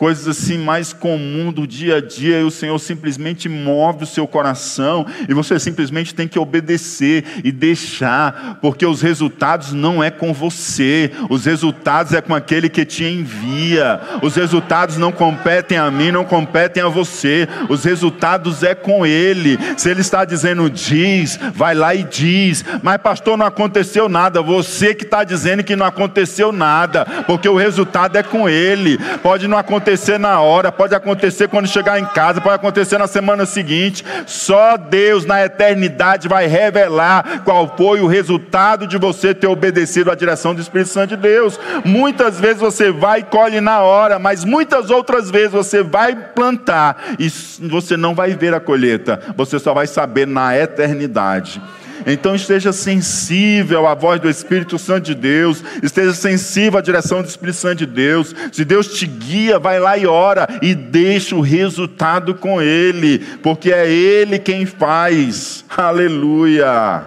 coisas assim mais comum do dia a dia, e o Senhor simplesmente move o seu coração, e você simplesmente tem que obedecer e deixar, porque os resultados não é com você, os resultados é com aquele que te envia. Os resultados não competem a mim, não competem a você. Os resultados é com ele. Se ele está dizendo diz, vai lá e diz. Mas pastor, não aconteceu nada. Você que está dizendo que não aconteceu nada, porque o resultado é com ele. Pode não acontecer acontecer na hora, pode acontecer quando chegar em casa, pode acontecer na semana seguinte. Só Deus na eternidade vai revelar qual foi o resultado de você ter obedecido à direção do Espírito Santo de Deus. Muitas vezes você vai e colhe na hora, mas muitas outras vezes você vai plantar e você não vai ver a colheita, você só vai saber na eternidade. Então esteja sensível à voz do Espírito Santo de Deus, esteja sensível à direção do Espírito Santo de Deus. Se Deus te guia, vai lá e ora e deixa o resultado com Ele, porque é Ele quem faz. Aleluia.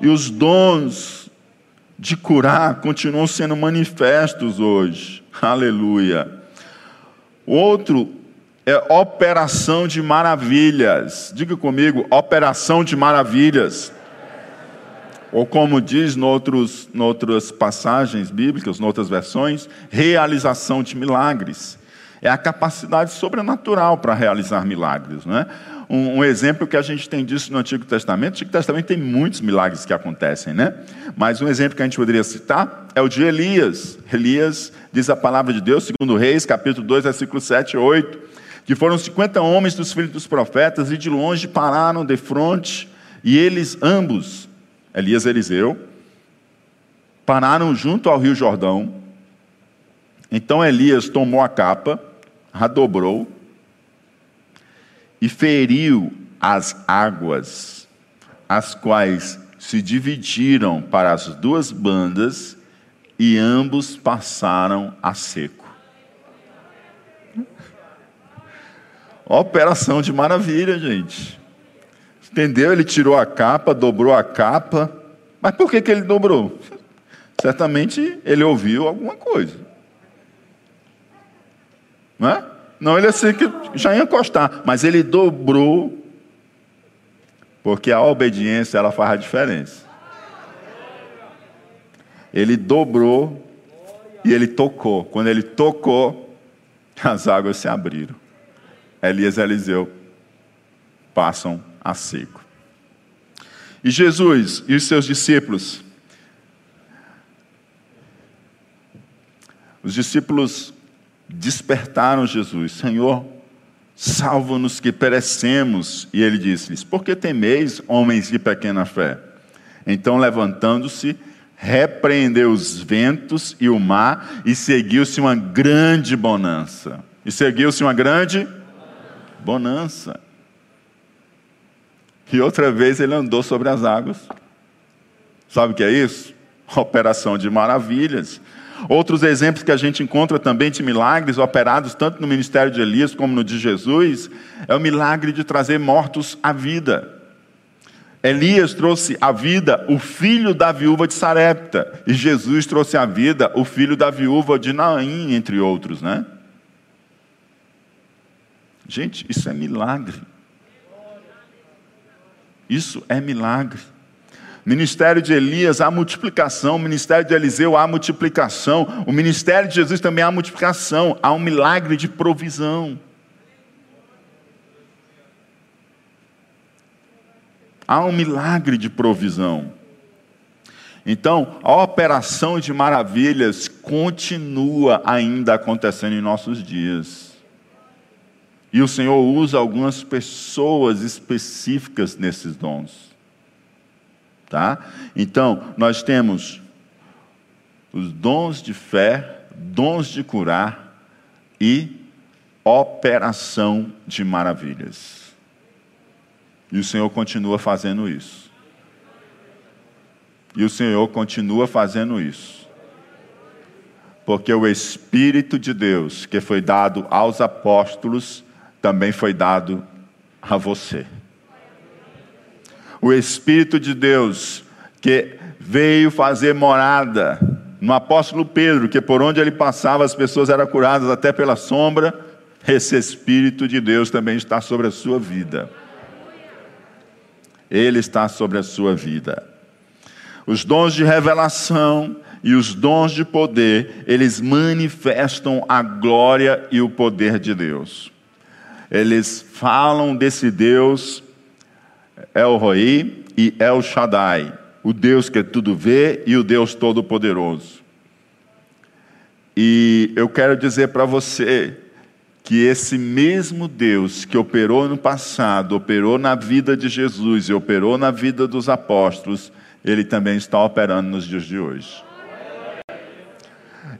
E os dons de curar continuam sendo manifestos hoje. Aleluia. Outro é operação de maravilhas. Diga comigo, operação de maravilhas. Ou como diz em outras passagens bíblicas, em outras versões, realização de milagres. É a capacidade sobrenatural para realizar milagres. Não é? um, um, exemplo que a gente tem disso no Antigo Testamento. No Antigo Testamento tem muitos milagres que acontecem, né? Mas um exemplo que a gente poderia citar é o de Elias. Elias diz a palavra de Deus, segundo Reis, capítulo 2, versículo 7 e 8 que foram 50 homens dos filhos dos profetas, e de longe pararam de frente, e eles ambos, Elias e Eliseu, pararam junto ao rio Jordão. Então Elias tomou a capa, a dobrou, e feriu as águas, as quais se dividiram para as duas bandas, e ambos passaram a seco. Operação de maravilha, gente. Entendeu? Ele tirou a capa, dobrou a capa. Mas por que, que ele dobrou? Certamente ele ouviu alguma coisa. Não é? Não, ele assim que já ia encostar, mas ele dobrou, porque a obediência ela faz a diferença. Ele dobrou e ele tocou. Quando ele tocou, as águas se abriram. Elias e Eliseu passam a seco. E Jesus e os seus discípulos, os discípulos despertaram Jesus: Senhor, salva-nos que perecemos. E ele disse-lhes: Por que temeis, homens de pequena fé? Então, levantando-se, repreendeu os ventos e o mar, e seguiu-se uma grande bonança. E seguiu-se uma grande bonança. E outra vez ele andou sobre as águas. Sabe o que é isso? *laughs* Operação de maravilhas. Outros exemplos que a gente encontra também de milagres operados tanto no ministério de Elias como no de Jesus é o milagre de trazer mortos à vida. Elias trouxe à vida o filho da viúva de Sarepta, e Jesus trouxe à vida o filho da viúva de Naim, entre outros, né? Gente, isso é milagre. Isso é milagre. Ministério de Elias, há multiplicação. Ministério de Eliseu, há multiplicação. O ministério de Jesus também há multiplicação. Há um milagre de provisão. Há um milagre de provisão. Então, a operação de maravilhas continua ainda acontecendo em nossos dias. E o Senhor usa algumas pessoas específicas nesses dons. Tá? Então, nós temos os dons de fé, dons de curar e operação de maravilhas. E o Senhor continua fazendo isso. E o Senhor continua fazendo isso. Porque o Espírito de Deus, que foi dado aos apóstolos, também foi dado a você o Espírito de Deus que veio fazer morada no apóstolo Pedro, que por onde ele passava as pessoas eram curadas até pela sombra, esse Espírito de Deus também está sobre a sua vida. Ele está sobre a sua vida. Os dons de revelação e os dons de poder, eles manifestam a glória e o poder de Deus. Eles falam desse Deus El Roi e El Shaddai, o Deus que tudo vê e o Deus todo-poderoso. E eu quero dizer para você que esse mesmo Deus que operou no passado, operou na vida de Jesus e operou na vida dos apóstolos, ele também está operando nos dias de hoje.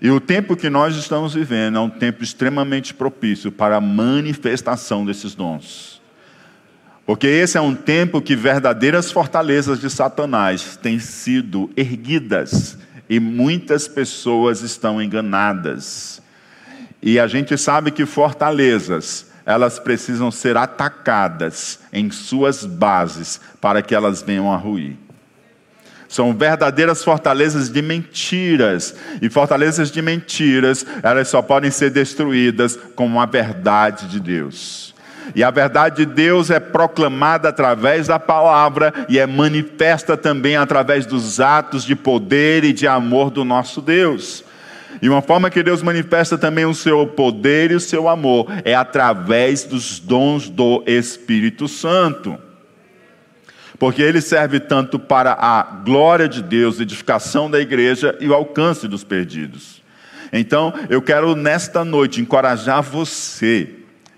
E o tempo que nós estamos vivendo é um tempo extremamente propício para a manifestação desses dons. Porque esse é um tempo que verdadeiras fortalezas de Satanás têm sido erguidas e muitas pessoas estão enganadas. E a gente sabe que fortalezas, elas precisam ser atacadas em suas bases para que elas venham a ruir. São verdadeiras fortalezas de mentiras. E fortalezas de mentiras, elas só podem ser destruídas com a verdade de Deus. E a verdade de Deus é proclamada através da palavra e é manifesta também através dos atos de poder e de amor do nosso Deus. E uma forma que Deus manifesta também o seu poder e o seu amor é através dos dons do Espírito Santo. Porque ele serve tanto para a glória de Deus, edificação da igreja e o alcance dos perdidos. Então, eu quero nesta noite encorajar você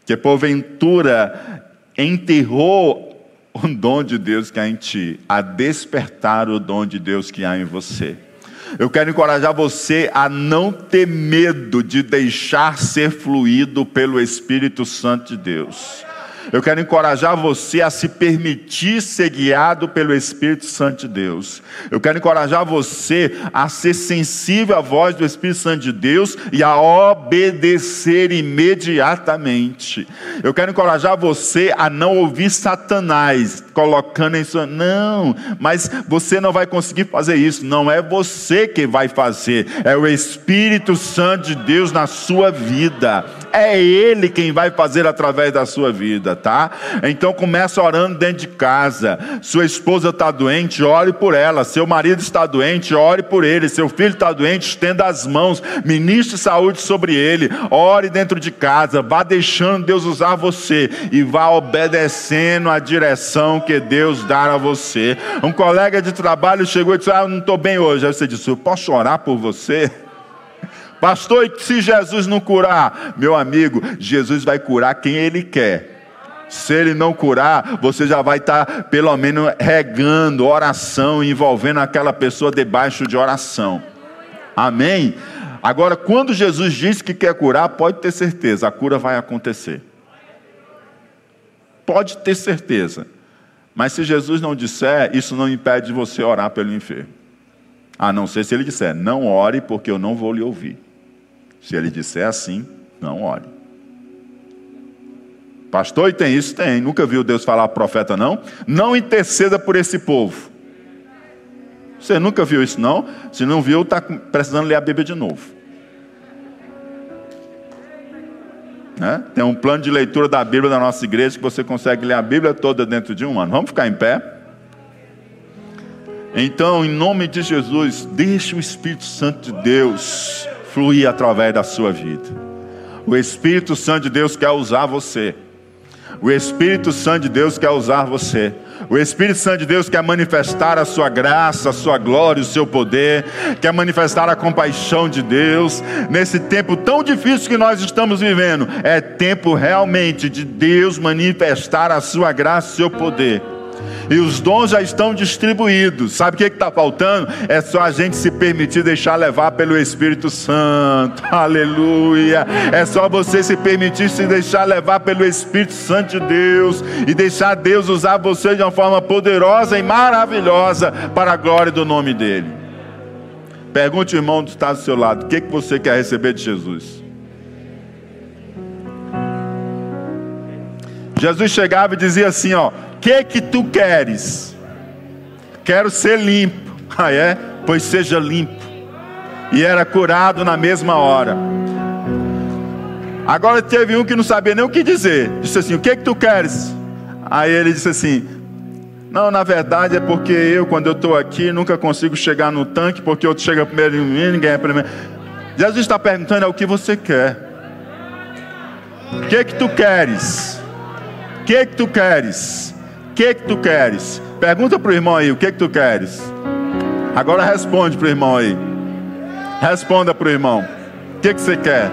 que porventura enterrou o dom de Deus que há em ti, a despertar o dom de Deus que há em você. Eu quero encorajar você a não ter medo de deixar ser fluído pelo Espírito Santo de Deus. Eu quero encorajar você a se permitir ser guiado pelo Espírito Santo de Deus. Eu quero encorajar você a ser sensível à voz do Espírito Santo de Deus e a obedecer imediatamente. Eu quero encorajar você a não ouvir Satanás colocando em sua. Não, mas você não vai conseguir fazer isso. Não é você que vai fazer, é o Espírito Santo de Deus na sua vida. É Ele quem vai fazer através da sua vida, tá? Então começa orando dentro de casa. Sua esposa está doente, ore por ela. Seu marido está doente, ore por ele. Seu filho está doente, estenda as mãos. Ministre saúde sobre ele. Ore dentro de casa. Vá deixando Deus usar você e vá obedecendo a direção que Deus dá a você. Um colega de trabalho chegou e disse: Ah, eu não estou bem hoje. Aí você disse: Eu posso orar por você? Pastor, e se Jesus não curar? Meu amigo, Jesus vai curar quem Ele quer. Se ele não curar, você já vai estar, pelo menos, regando oração, envolvendo aquela pessoa debaixo de oração. Amém? Agora, quando Jesus diz que quer curar, pode ter certeza, a cura vai acontecer. Pode ter certeza. Mas se Jesus não disser, isso não impede você orar pelo enfermo. A não ser se ele disser, não ore porque eu não vou lhe ouvir. Se ele disser assim, não ore. Pastor, e tem isso? Tem. Nunca viu Deus falar para profeta, não? Não interceda por esse povo. Você nunca viu isso, não? Se não viu, está precisando ler a Bíblia de novo. Né? Tem um plano de leitura da Bíblia da nossa igreja que você consegue ler a Bíblia toda dentro de um ano. Vamos ficar em pé? Então, em nome de Jesus, deixe o Espírito Santo de Deus fluir através da sua vida. O Espírito Santo de Deus quer usar você. O Espírito Santo de Deus quer usar você. O Espírito Santo de Deus quer manifestar a sua graça, a sua glória, o seu poder, quer manifestar a compaixão de Deus. Nesse tempo tão difícil que nós estamos vivendo, é tempo realmente de Deus manifestar a sua graça, o seu poder e os dons já estão distribuídos. Sabe o que está faltando? É só a gente se permitir deixar levar pelo Espírito Santo. *laughs* Aleluia. É só você se permitir se deixar levar pelo Espírito Santo de Deus e deixar Deus usar você de uma forma poderosa e maravilhosa para a glória do nome dEle. Pergunte, irmão, que está do seu lado: o que, que você quer receber de Jesus? Jesus chegava e dizia assim: Ó, que que tu queres? Quero ser limpo. *laughs* Ah, é? Pois seja limpo. E era curado na mesma hora. Agora teve um que não sabia nem o que dizer. Disse assim: O que que tu queres? Aí ele disse assim: Não, na verdade é porque eu, quando eu estou aqui, nunca consigo chegar no tanque, porque outro chega primeiro em mim, ninguém é primeiro. Jesus está perguntando: É o que você quer? O que que tu queres? O que que tu queres? Que que tu queres? Pergunta para o irmão aí, o que que tu queres? Agora responde para o irmão aí. Responda para o irmão. O que que você quer?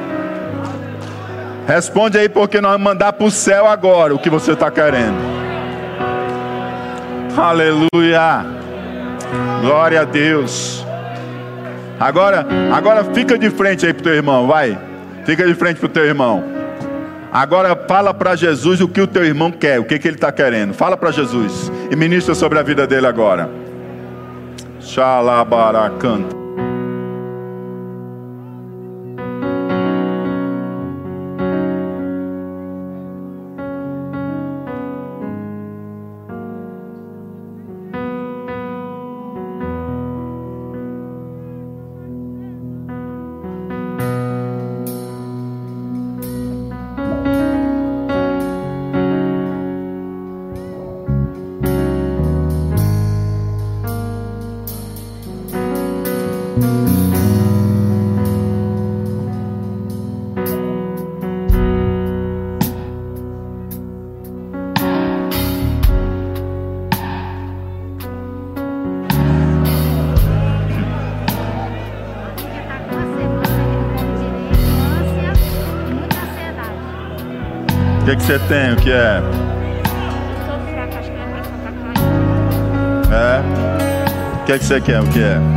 Responde aí, porque nós vamos mandar para o céu agora o que você está querendo. Aleluia. Glória a Deus. Agora, agora fica de frente aí para o teu irmão, vai. Fica de frente para o teu irmão. Agora fala para Jesus o que o teu irmão quer, o que, que ele está querendo. Fala para Jesus e ministra sobre a vida dele agora. Xalabaracanta. Que, que você tem? O que é? É? O que, que você quer? O que é?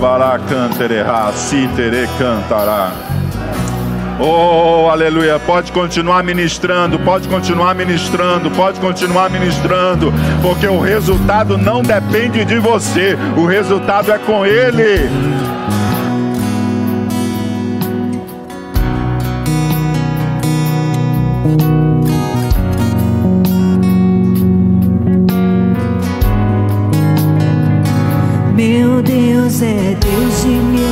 Rabará cantererá, citerê cantará. Oh, aleluia. Pode continuar ministrando, pode continuar ministrando, pode continuar ministrando, porque o resultado não depende de você, o resultado é com Ele. é Deus de mim.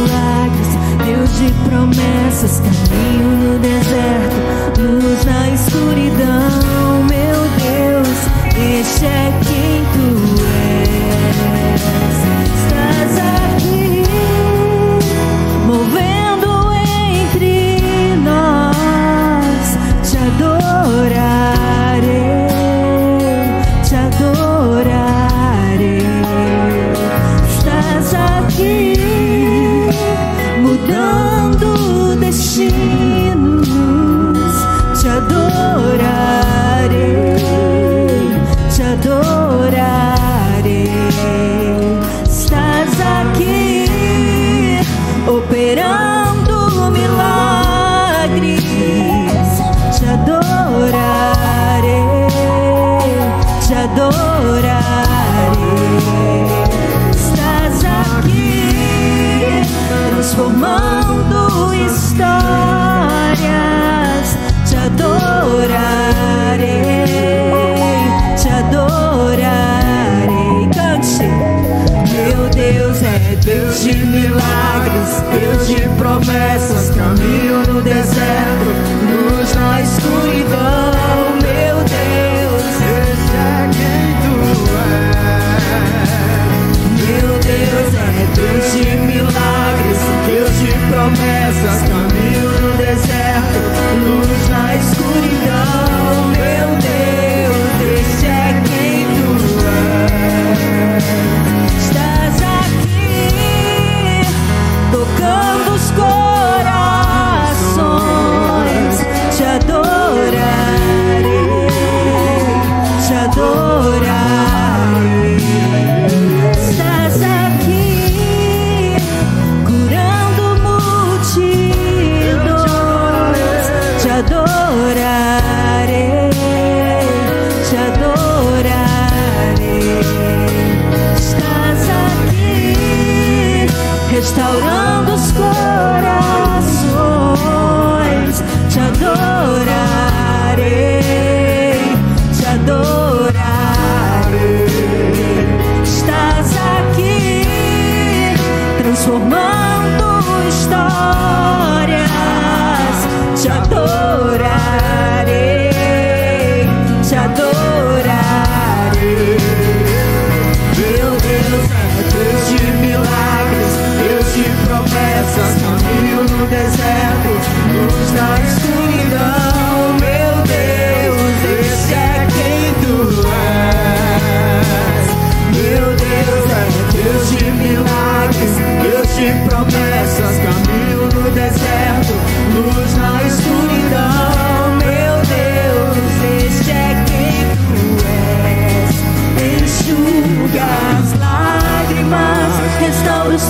Estás aqui transformando história.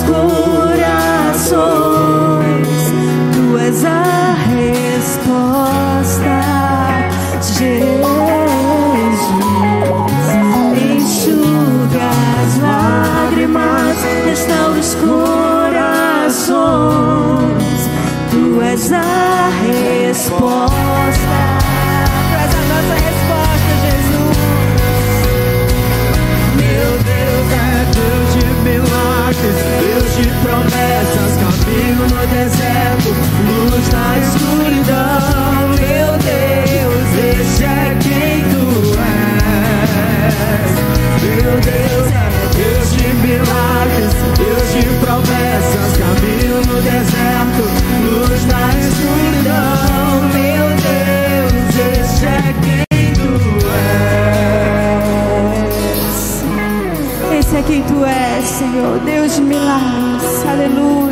corações. Tu és a resposta, Jesus. Enxuga as lágrimas, restaura os corações. Tu és a resposta. no deserto, luz na escuridão. Meu Deus, este é quem tu és. Meu Deus, é Deus de milagres, Deus de promessas, caminho no deserto, luz na escuridão. Meu Deus, este é quem tu és. Esse é quem tu és, Senhor, Deus de milagres. Aleluia.